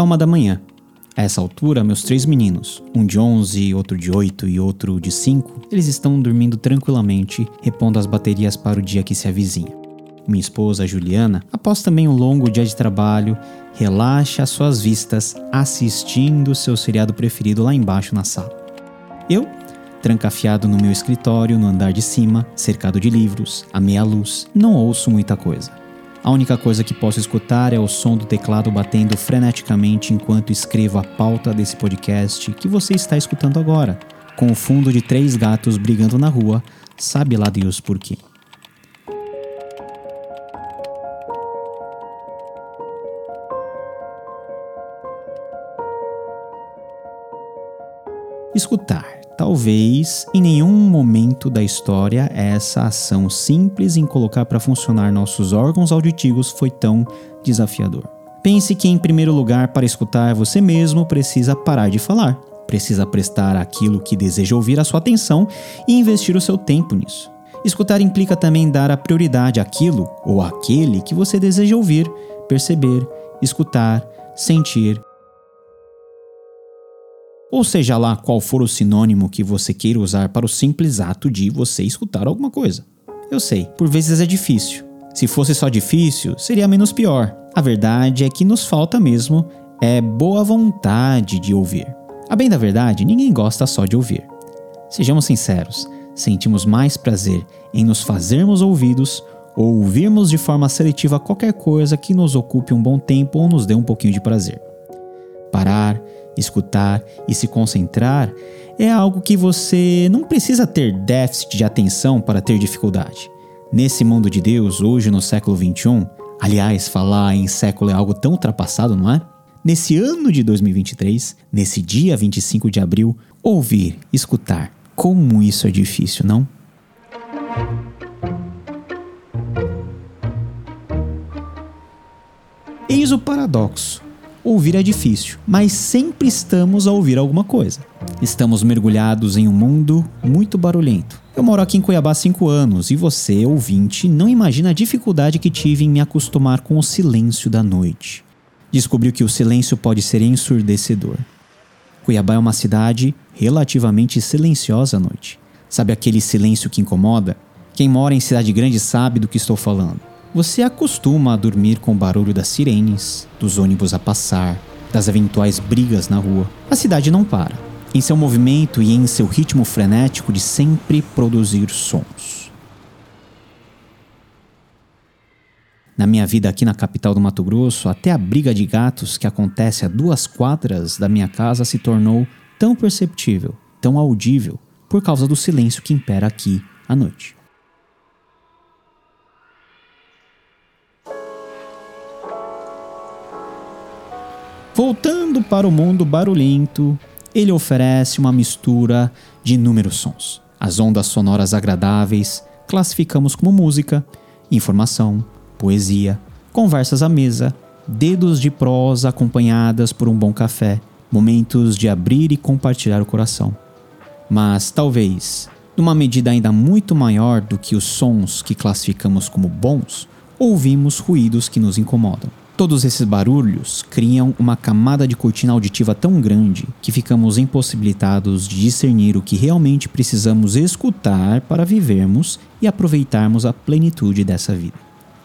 É uma da manhã. A essa altura, meus três meninos, um de 11, outro de 8 e outro de 5, eles estão dormindo tranquilamente, repondo as baterias para o dia que se avizinha. Minha esposa, Juliana, após também um longo dia de trabalho, relaxa suas vistas assistindo seu seriado preferido lá embaixo na sala. Eu, trancafiado no meu escritório no andar de cima, cercado de livros, à meia luz, não ouço muita coisa. A única coisa que posso escutar é o som do teclado batendo freneticamente enquanto escrevo a pauta desse podcast que você está escutando agora, com o fundo de três gatos brigando na rua, sabe lá Deus por quê. Escutar Talvez em nenhum momento da história essa ação simples em colocar para funcionar nossos órgãos auditivos foi tão desafiador. Pense que, em primeiro lugar, para escutar você mesmo, precisa parar de falar. Precisa prestar aquilo que deseja ouvir a sua atenção e investir o seu tempo nisso. Escutar implica também dar a prioridade àquilo ou àquele que você deseja ouvir, perceber, escutar, sentir ou seja lá qual for o sinônimo que você queira usar para o simples ato de você escutar alguma coisa. Eu sei, por vezes é difícil. Se fosse só difícil, seria menos pior. A verdade é que nos falta mesmo é boa vontade de ouvir. A bem da verdade, ninguém gosta só de ouvir. Sejamos sinceros, sentimos mais prazer em nos fazermos ouvidos ou ouvirmos de forma seletiva qualquer coisa que nos ocupe um bom tempo ou nos dê um pouquinho de prazer. Parar, escutar e se concentrar é algo que você não precisa ter déficit de atenção para ter dificuldade. Nesse mundo de Deus, hoje no século 21, aliás, falar em século é algo tão ultrapassado, não é? Nesse ano de 2023, nesse dia 25 de abril, ouvir, escutar, como isso é difícil, não? Eis o paradoxo. Ouvir é difícil, mas sempre estamos a ouvir alguma coisa. Estamos mergulhados em um mundo muito barulhento. Eu moro aqui em Cuiabá há 5 anos e você, ouvinte, não imagina a dificuldade que tive em me acostumar com o silêncio da noite. Descobri que o silêncio pode ser ensurdecedor. Cuiabá é uma cidade relativamente silenciosa à noite. Sabe aquele silêncio que incomoda? Quem mora em cidade grande sabe do que estou falando. Você acostuma a dormir com o barulho das sirenes, dos ônibus a passar, das eventuais brigas na rua. A cidade não para, em seu movimento e em seu ritmo frenético de sempre produzir sons. Na minha vida aqui na capital do Mato Grosso, até a briga de gatos que acontece a duas quadras da minha casa se tornou tão perceptível, tão audível, por causa do silêncio que impera aqui à noite. Voltando para o mundo barulhento, ele oferece uma mistura de inúmeros sons. As ondas sonoras agradáveis classificamos como música, informação, poesia, conversas à mesa, dedos de prosa acompanhadas por um bom café, momentos de abrir e compartilhar o coração. Mas talvez, numa medida ainda muito maior do que os sons que classificamos como bons, ouvimos ruídos que nos incomodam. Todos esses barulhos criam uma camada de cortina auditiva tão grande que ficamos impossibilitados de discernir o que realmente precisamos escutar para vivermos e aproveitarmos a plenitude dessa vida.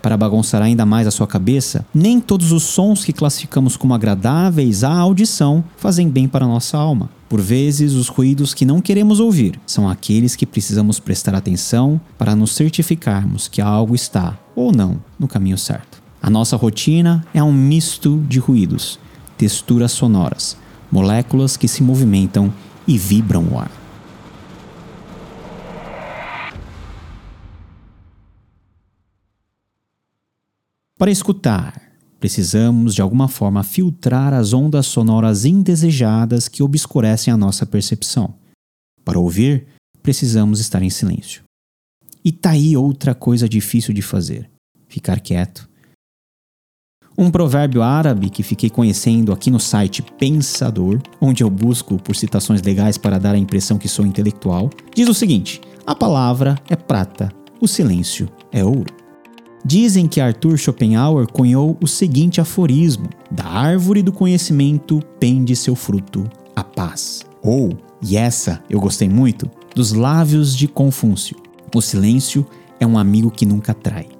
Para bagunçar ainda mais a sua cabeça, nem todos os sons que classificamos como agradáveis à audição fazem bem para a nossa alma. Por vezes, os ruídos que não queremos ouvir são aqueles que precisamos prestar atenção para nos certificarmos que algo está, ou não, no caminho certo. A nossa rotina é um misto de ruídos, texturas sonoras, moléculas que se movimentam e vibram o ar. Para escutar, precisamos de alguma forma filtrar as ondas sonoras indesejadas que obscurecem a nossa percepção. Para ouvir, precisamos estar em silêncio. E tá aí outra coisa difícil de fazer: ficar quieto um provérbio árabe que fiquei conhecendo aqui no site Pensador, onde eu busco por citações legais para dar a impressão que sou intelectual, diz o seguinte: a palavra é prata, o silêncio é ouro. Dizem que Arthur Schopenhauer cunhou o seguinte aforismo: Da árvore do conhecimento pende seu fruto, a paz. Ou, e essa eu gostei muito, dos lábios de Confúcio: O silêncio é um amigo que nunca trai.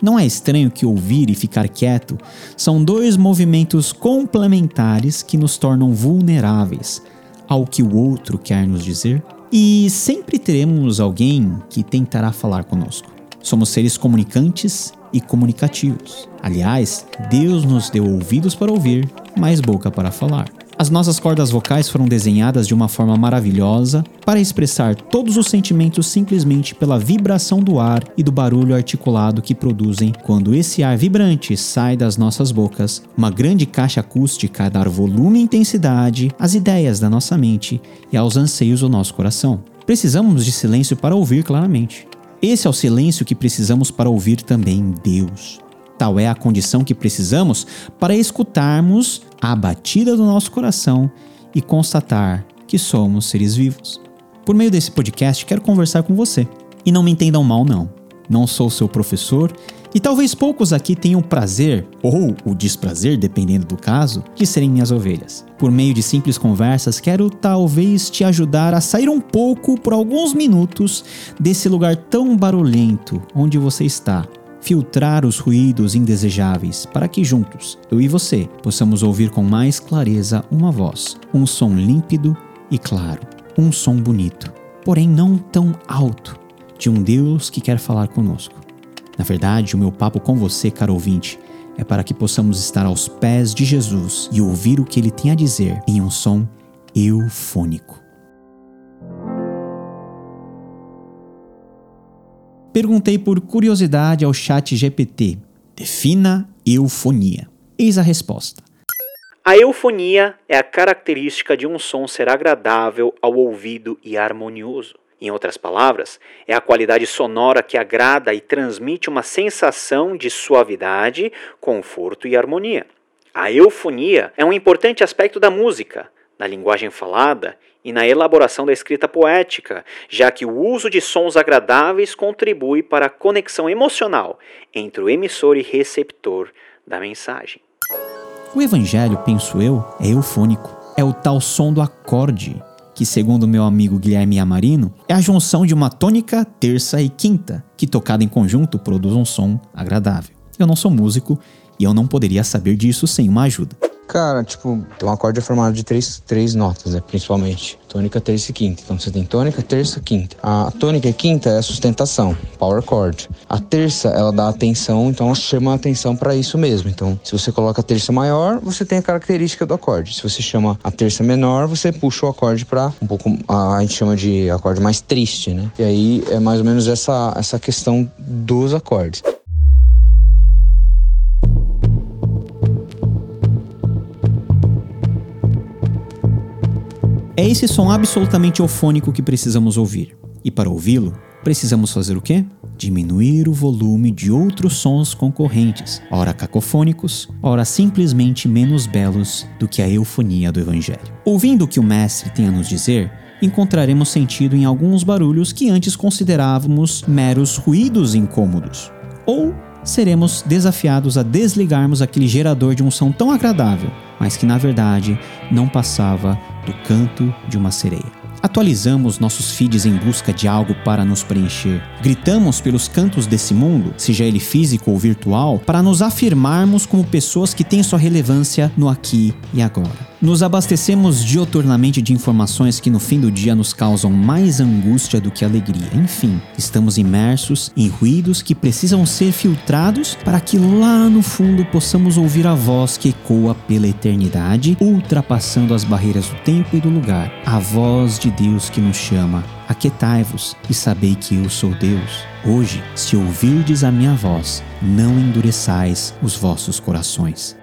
Não é estranho que ouvir e ficar quieto são dois movimentos complementares que nos tornam vulneráveis ao que o outro quer nos dizer? E sempre teremos alguém que tentará falar conosco. Somos seres comunicantes e comunicativos. Aliás, Deus nos deu ouvidos para ouvir, mas boca para falar. As nossas cordas vocais foram desenhadas de uma forma maravilhosa para expressar todos os sentimentos simplesmente pela vibração do ar e do barulho articulado que produzem quando esse ar vibrante sai das nossas bocas, uma grande caixa acústica a dar volume e intensidade às ideias da nossa mente e aos anseios do nosso coração. Precisamos de silêncio para ouvir claramente. Esse é o silêncio que precisamos para ouvir também Deus. Tal é a condição que precisamos para escutarmos a batida do nosso coração e constatar que somos seres vivos. Por meio desse podcast, quero conversar com você. E não me entendam mal, não. Não sou seu professor e talvez poucos aqui tenham o prazer, ou o desprazer, dependendo do caso, de serem minhas ovelhas. Por meio de simples conversas, quero talvez te ajudar a sair um pouco por alguns minutos desse lugar tão barulhento onde você está. Filtrar os ruídos indesejáveis para que juntos, eu e você, possamos ouvir com mais clareza uma voz, um som límpido e claro, um som bonito, porém não tão alto, de um Deus que quer falar conosco. Na verdade, o meu papo com você, caro ouvinte, é para que possamos estar aos pés de Jesus e ouvir o que ele tem a dizer em um som eufônico. Perguntei por curiosidade ao chat GPT: defina eufonia. Eis a resposta. A eufonia é a característica de um som ser agradável ao ouvido e harmonioso. Em outras palavras, é a qualidade sonora que agrada e transmite uma sensação de suavidade, conforto e harmonia. A eufonia é um importante aspecto da música, na linguagem falada e na elaboração da escrita poética, já que o uso de sons agradáveis contribui para a conexão emocional entre o emissor e receptor da mensagem. O evangelho, penso eu, é eufônico. É o tal som do acorde que, segundo meu amigo Guilherme Amarino, é a junção de uma tônica, terça e quinta, que tocada em conjunto produz um som agradável. Eu não sou músico e eu não poderia saber disso sem uma ajuda. Cara, tipo, um acorde é formado de três, três notas, né? Principalmente. Tônica, terça e quinta. Então você tem tônica, terça, quinta. A tônica e quinta é a sustentação, power chord. A terça, ela dá atenção, então ela chama a atenção para isso mesmo. Então, se você coloca a terça maior, você tem a característica do acorde. Se você chama a terça menor, você puxa o acorde para um pouco, a gente chama de acorde mais triste, né? E aí é mais ou menos essa, essa questão dos acordes. É esse som absolutamente eufônico que precisamos ouvir. E para ouvi-lo, precisamos fazer o quê? Diminuir o volume de outros sons concorrentes, ora cacofônicos, ora simplesmente menos belos do que a eufonia do Evangelho. Ouvindo o que o Mestre tem a nos dizer, encontraremos sentido em alguns barulhos que antes considerávamos meros ruídos incômodos, ou seremos desafiados a desligarmos aquele gerador de um som tão agradável, mas que na verdade não passava do canto de uma sereia. Atualizamos nossos feeds em busca de algo para nos preencher. Gritamos pelos cantos desse mundo, seja ele físico ou virtual, para nos afirmarmos como pessoas que têm sua relevância no aqui e agora. Nos abastecemos dioturnamente de informações que no fim do dia nos causam mais angústia do que alegria. Enfim, estamos imersos em ruídos que precisam ser filtrados para que lá no fundo possamos ouvir a voz que ecoa pela eternidade, ultrapassando as barreiras do tempo e do lugar. A voz de Deus que nos chama. Aquetai-vos e sabei que eu sou Deus. Hoje, se ouvirdes a minha voz, não endureçais os vossos corações.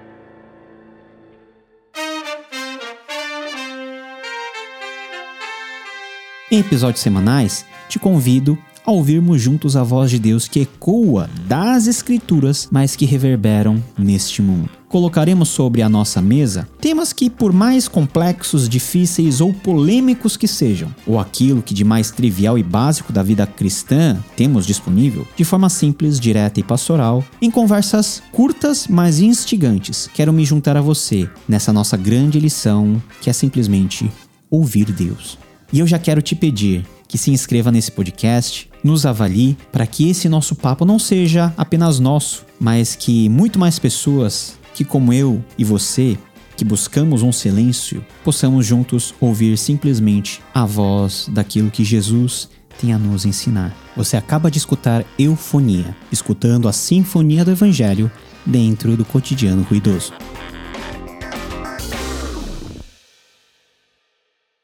Em episódios semanais, te convido ao ouvirmos juntos a voz de Deus que ecoa das Escrituras, mas que reverberam neste mundo. Colocaremos sobre a nossa mesa temas que, por mais complexos, difíceis ou polêmicos que sejam, ou aquilo que de mais trivial e básico da vida cristã temos disponível, de forma simples, direta e pastoral, em conversas curtas, mas instigantes, quero me juntar a você nessa nossa grande lição que é simplesmente ouvir Deus. E eu já quero te pedir que se inscreva nesse podcast, nos avalie, para que esse nosso papo não seja apenas nosso, mas que muito mais pessoas que, como eu e você, que buscamos um silêncio, possamos juntos ouvir simplesmente a voz daquilo que Jesus tem a nos ensinar. Você acaba de escutar Eufonia, escutando a sinfonia do Evangelho dentro do cotidiano ruidoso.